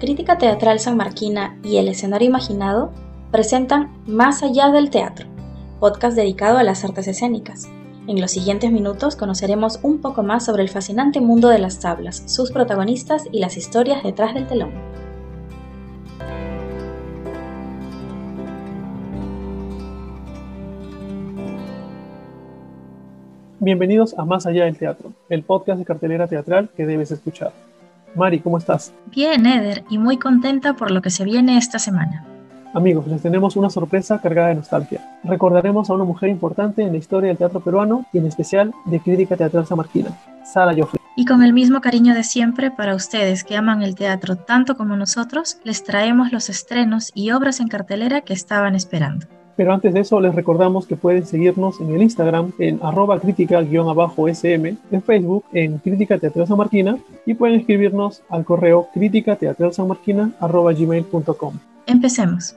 Crítica Teatral San Marquina y El Escenario Imaginado presentan Más allá del teatro, podcast dedicado a las artes escénicas. En los siguientes minutos conoceremos un poco más sobre el fascinante mundo de las tablas, sus protagonistas y las historias detrás del telón. Bienvenidos a Más allá del teatro, el podcast de cartelera teatral que debes escuchar. Mari, ¿cómo estás? Bien, Eder, y muy contenta por lo que se viene esta semana. Amigos, les tenemos una sorpresa cargada de nostalgia. Recordaremos a una mujer importante en la historia del teatro peruano y en especial de crítica teatral samarquina, Sara Joffrey. Y con el mismo cariño de siempre para ustedes que aman el teatro tanto como nosotros, les traemos los estrenos y obras en cartelera que estaban esperando. Pero antes de eso les recordamos que pueden seguirnos en el Instagram en arroba crítica-sm, en Facebook en Crítica Teatral San Marquina y pueden escribirnos al correo crítica teatral san arroba gmail.com. Empecemos.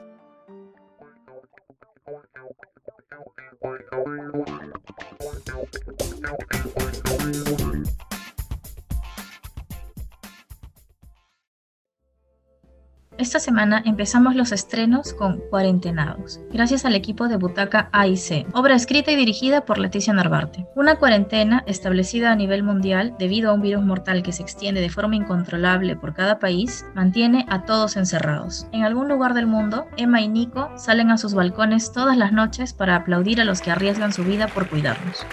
Esta semana empezamos los estrenos con Cuarentenados, gracias al equipo de Butaca AIC, obra escrita y dirigida por Leticia Narvarte. Una cuarentena establecida a nivel mundial debido a un virus mortal que se extiende de forma incontrolable por cada país, mantiene a todos encerrados. En algún lugar del mundo, Emma y Nico salen a sus balcones todas las noches para aplaudir a los que arriesgan su vida por cuidarnos.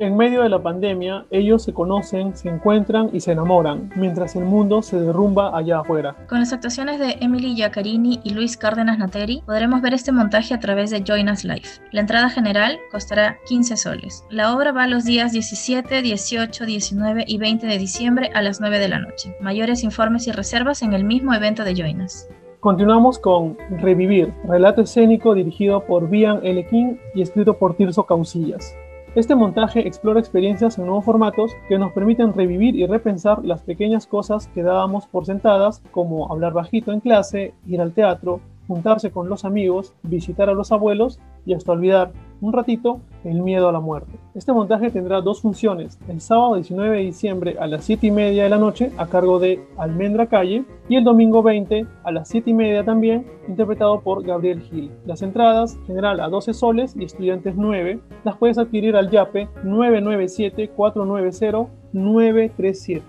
En medio de la pandemia, ellos se conocen, se encuentran y se enamoran, mientras el mundo se derrumba allá afuera. Con las actuaciones de Emily Giaccarini y Luis Cárdenas Nateri, podremos ver este montaje a través de Join Us Live. La entrada general costará 15 soles. La obra va los días 17, 18, 19 y 20 de diciembre a las 9 de la noche. Mayores informes y reservas en el mismo evento de Join Us. Continuamos con Revivir, relato escénico dirigido por Bian L. King y escrito por Tirso Causillas. Este montaje explora experiencias en nuevos formatos que nos permiten revivir y repensar las pequeñas cosas que dábamos por sentadas, como hablar bajito en clase, ir al teatro, juntarse con los amigos, visitar a los abuelos y hasta olvidar un ratito el miedo a la muerte. Este montaje tendrá dos funciones, el sábado 19 de diciembre a las 7 y media de la noche a cargo de Almendra Calle y el domingo 20 a las 7 y media también interpretado por Gabriel Gil. Las entradas general a 12 soles y estudiantes 9 las puedes adquirir al YAPE 997-490-937.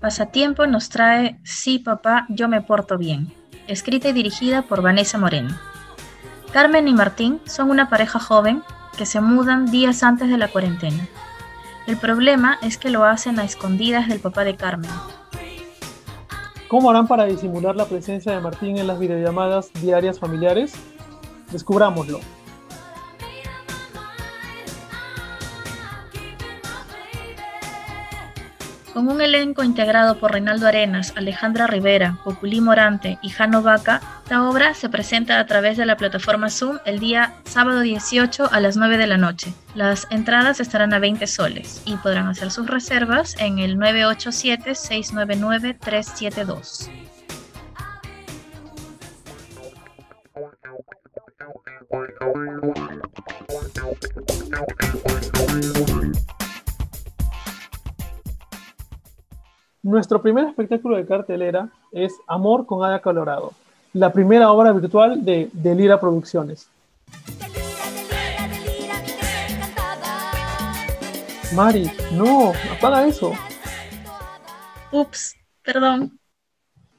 Pasatiempo nos trae Sí papá, yo me porto bien escrita y dirigida por Vanessa Moreno. Carmen y Martín son una pareja joven que se mudan días antes de la cuarentena. El problema es que lo hacen a escondidas del papá de Carmen. ¿Cómo harán para disimular la presencia de Martín en las videollamadas diarias familiares? Descubrámoslo. Con un elenco integrado por Reinaldo Arenas, Alejandra Rivera, Populí Morante y Jano Vaca, la obra se presenta a través de la plataforma Zoom el día sábado 18 a las 9 de la noche. Las entradas estarán a 20 soles y podrán hacer sus reservas en el 987-699-372. Nuestro primer espectáculo de cartelera es Amor con Ada Colorado, la primera obra virtual de Delira Producciones. Mari, no, apaga eso. Ups, perdón.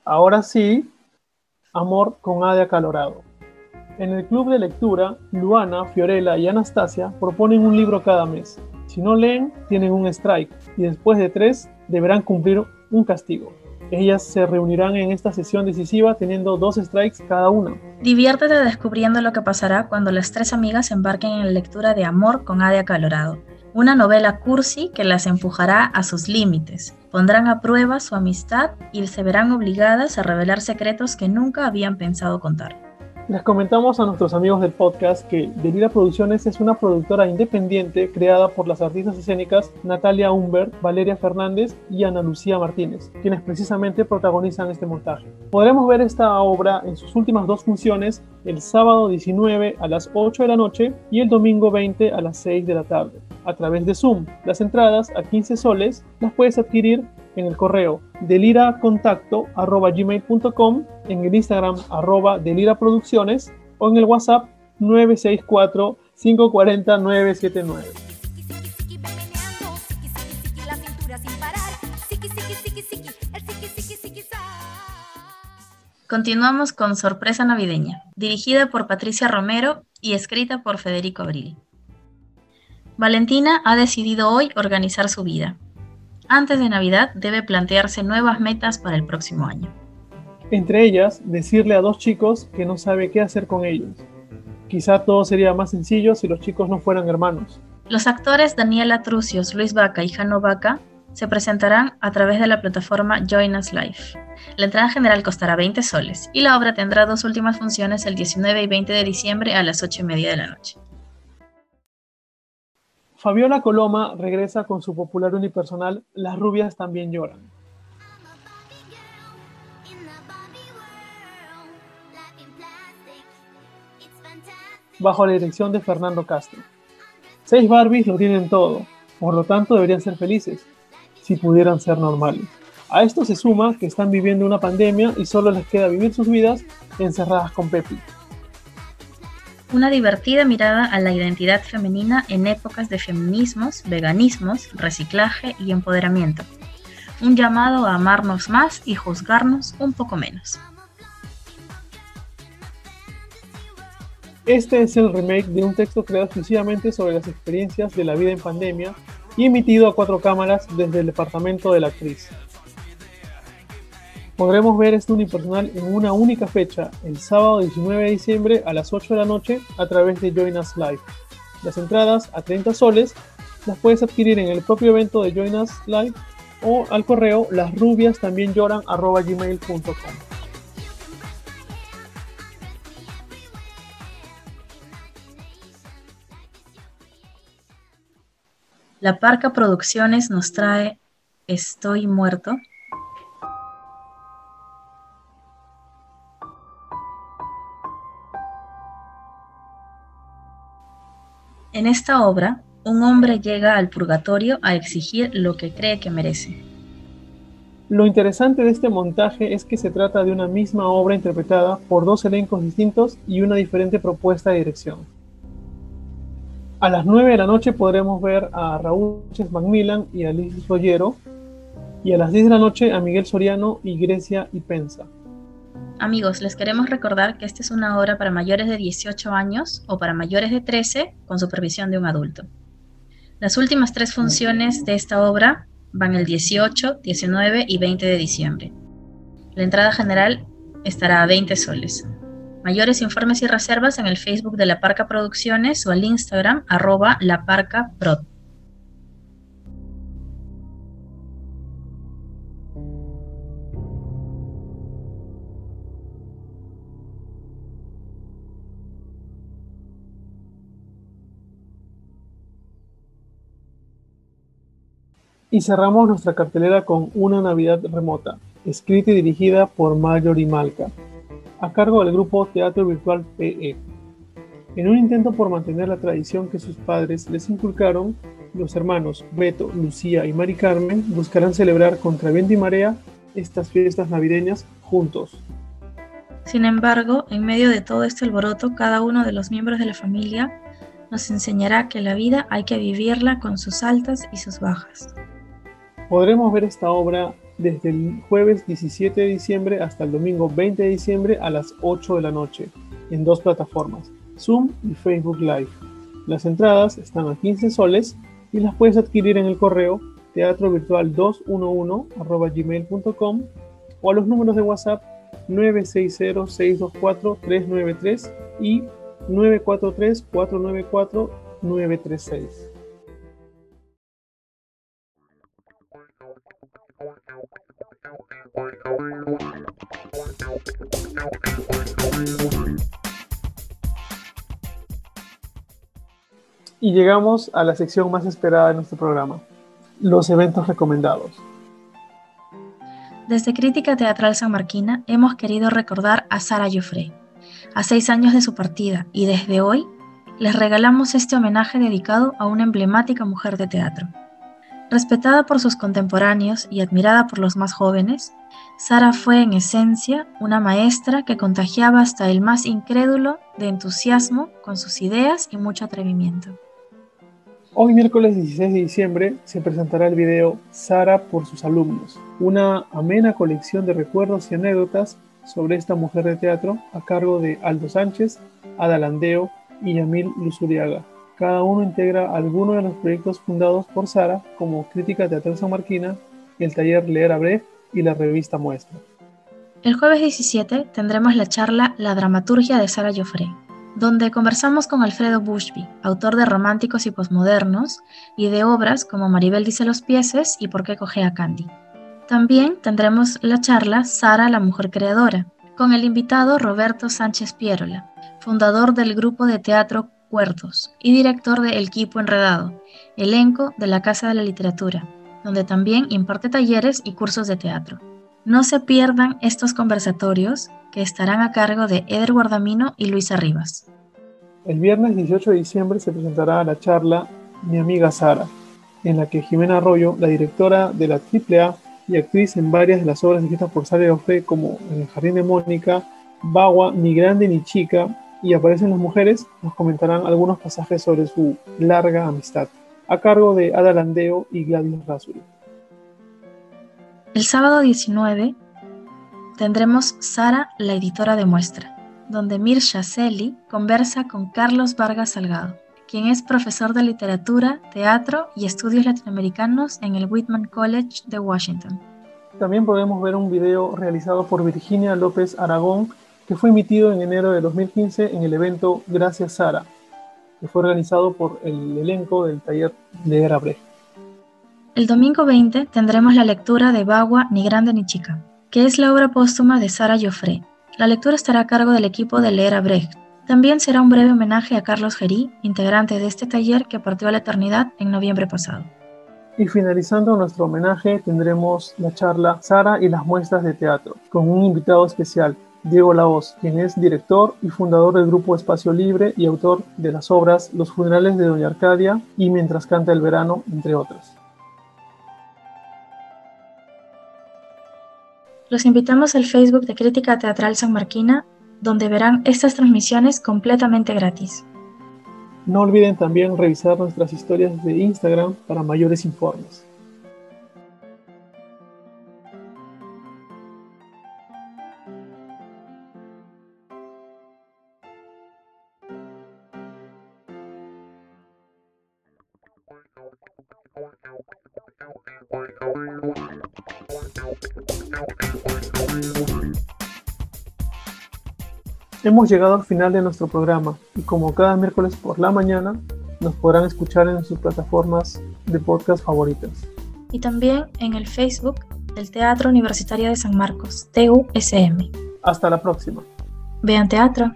Ahora sí, Amor con Ada Colorado. En el club de lectura, Luana, Fiorella y Anastasia proponen un libro cada mes. Si no leen, tienen un strike y después de tres deberán cumplir un castigo. Ellas se reunirán en esta sesión decisiva teniendo dos strikes cada una. Diviértete descubriendo lo que pasará cuando las tres amigas embarquen en la lectura de Amor con Ade Acalorado, una novela cursi que las empujará a sus límites. Pondrán a prueba su amistad y se verán obligadas a revelar secretos que nunca habían pensado contar. Les comentamos a nuestros amigos del podcast que Delira Producciones es una productora independiente creada por las artistas escénicas Natalia Humbert, Valeria Fernández y Ana Lucía Martínez, quienes precisamente protagonizan este montaje. Podremos ver esta obra en sus últimas dos funciones el sábado 19 a las 8 de la noche y el domingo 20 a las 6 de la tarde, a través de Zoom. Las entradas a 15 soles las puedes adquirir en el correo deliracontacto.gmail.com, en el Instagram arroba deliraproducciones o en el WhatsApp 964 540 979. Continuamos con Sorpresa Navideña, dirigida por Patricia Romero y escrita por Federico Abril. Valentina ha decidido hoy organizar su vida. Antes de Navidad debe plantearse nuevas metas para el próximo año. Entre ellas, decirle a dos chicos que no sabe qué hacer con ellos. Quizá todo sería más sencillo si los chicos no fueran hermanos. Los actores Daniela Trucios, Luis Vaca y Jano Vaca se presentarán a través de la plataforma Join Us Live. La entrada general costará 20 soles y la obra tendrá dos últimas funciones el 19 y 20 de diciembre a las 8 y media de la noche. Fabiola Coloma regresa con su popular unipersonal Las rubias también lloran. Bajo la dirección de Fernando Castro. Seis Barbies lo tienen todo, por lo tanto deberían ser felices, si pudieran ser normales. A esto se suma que están viviendo una pandemia y solo les queda vivir sus vidas encerradas con Pepi. Una divertida mirada a la identidad femenina en épocas de feminismos, veganismos, reciclaje y empoderamiento. Un llamado a amarnos más y juzgarnos un poco menos. Este es el remake de un texto creado exclusivamente sobre las experiencias de la vida en pandemia y emitido a cuatro cámaras desde el departamento de la actriz. Podremos ver este unipersonal en una única fecha, el sábado 19 de diciembre a las 8 de la noche a través de Join Us Live. Las entradas a 30 soles las puedes adquirir en el propio evento de Join Us Live o al correo lasrubias también lloran gmail.com. La Parca Producciones nos trae Estoy muerto, En esta obra, un hombre llega al purgatorio a exigir lo que cree que merece. Lo interesante de este montaje es que se trata de una misma obra interpretada por dos elencos distintos y una diferente propuesta de dirección. A las 9 de la noche podremos ver a Raúl Macmillan y a Liz Rollero, y a las 10 de la noche a Miguel Soriano y Grecia y Pensa. Amigos, les queremos recordar que esta es una obra para mayores de 18 años o para mayores de 13 con supervisión de un adulto. Las últimas tres funciones de esta obra van el 18, 19 y 20 de diciembre. La entrada general estará a 20 soles. Mayores informes y reservas en el Facebook de La Parca Producciones o al Instagram arroba laparcaprod. Y cerramos nuestra cartelera con Una Navidad Remota, escrita y dirigida por Marjorie Malka, a cargo del grupo Teatro Virtual PE. En un intento por mantener la tradición que sus padres les inculcaron, los hermanos Beto, Lucía y Mari Carmen buscarán celebrar contra viento y marea estas fiestas navideñas juntos. Sin embargo, en medio de todo este alboroto, cada uno de los miembros de la familia nos enseñará que la vida hay que vivirla con sus altas y sus bajas. Podremos ver esta obra desde el jueves 17 de diciembre hasta el domingo 20 de diciembre a las 8 de la noche en dos plataformas, Zoom y Facebook Live. Las entradas están a 15 soles y las puedes adquirir en el correo teatrovirtual211 o a los números de WhatsApp 960-624-393 y 943-494-936. Y llegamos a la sección más esperada de nuestro programa, los eventos recomendados. Desde Crítica Teatral San Marquina hemos querido recordar a Sara Joffre, a seis años de su partida, y desde hoy les regalamos este homenaje dedicado a una emblemática mujer de teatro. Respetada por sus contemporáneos y admirada por los más jóvenes, Sara fue en esencia una maestra que contagiaba hasta el más incrédulo de entusiasmo con sus ideas y mucho atrevimiento. Hoy miércoles 16 de diciembre se presentará el video Sara por sus alumnos, una amena colección de recuerdos y anécdotas sobre esta mujer de teatro a cargo de Aldo Sánchez, Ada Landeo y Yamil Luzuriaga. Cada uno integra alguno de los proyectos fundados por Sara como Crítica Teatral Marquina, el taller Leer a Brecht y la revista Muestra. El jueves 17 tendremos la charla La dramaturgia de Sara Joffre, donde conversamos con Alfredo Bushby, autor de Románticos y Posmodernos y de obras como Maribel dice los pieses y Por qué coge a Candy. También tendremos la charla Sara la mujer creadora, con el invitado Roberto Sánchez Pierola, fundador del grupo de teatro Cuerdos y director de El Quipo Enredado, elenco de la Casa de la Literatura, donde también imparte talleres y cursos de teatro. No se pierdan estos conversatorios que estarán a cargo de Eder Guardamino y Luisa Rivas. El viernes 18 de diciembre se presentará la charla Mi amiga Sara, en la que Jimena Arroyo, la directora de la AAA y actriz en varias de las obras escritas por Sara Ofre como En el Jardín de Mónica, Bagua, Ni Grande ni Chica y Aparecen las Mujeres, nos comentarán algunos pasajes sobre su larga amistad a cargo de Ada Landeo y Gladys Rasuri. El sábado 19 tendremos Sara, la editora de muestra, donde Mirsha Celi conversa con Carlos Vargas Salgado, quien es profesor de literatura, teatro y estudios latinoamericanos en el Whitman College de Washington. También podemos ver un video realizado por Virginia López Aragón que fue emitido en enero de 2015 en el evento Gracias Sara, que fue organizado por el elenco del taller de Brecht. El domingo 20 tendremos la lectura de Bagua Ni Grande ni Chica, que es la obra póstuma de Sara Joffre. La lectura estará a cargo del equipo de Leer a Brecht. También será un breve homenaje a Carlos Gerí, integrante de este taller que partió a la eternidad en noviembre pasado. Y finalizando nuestro homenaje tendremos la charla Sara y las muestras de teatro, con un invitado especial, Diego Laos, quien es director y fundador del grupo Espacio Libre y autor de las obras Los funerales de Doña Arcadia y Mientras canta el verano, entre otras. Los invitamos al Facebook de Crítica Teatral San Marquina, donde verán estas transmisiones completamente gratis. No olviden también revisar nuestras historias de Instagram para mayores informes. Hemos llegado al final de nuestro programa y como cada miércoles por la mañana nos podrán escuchar en sus plataformas de podcast favoritas. Y también en el Facebook del Teatro Universitario de San Marcos, TUSM. Hasta la próxima. Vean teatro.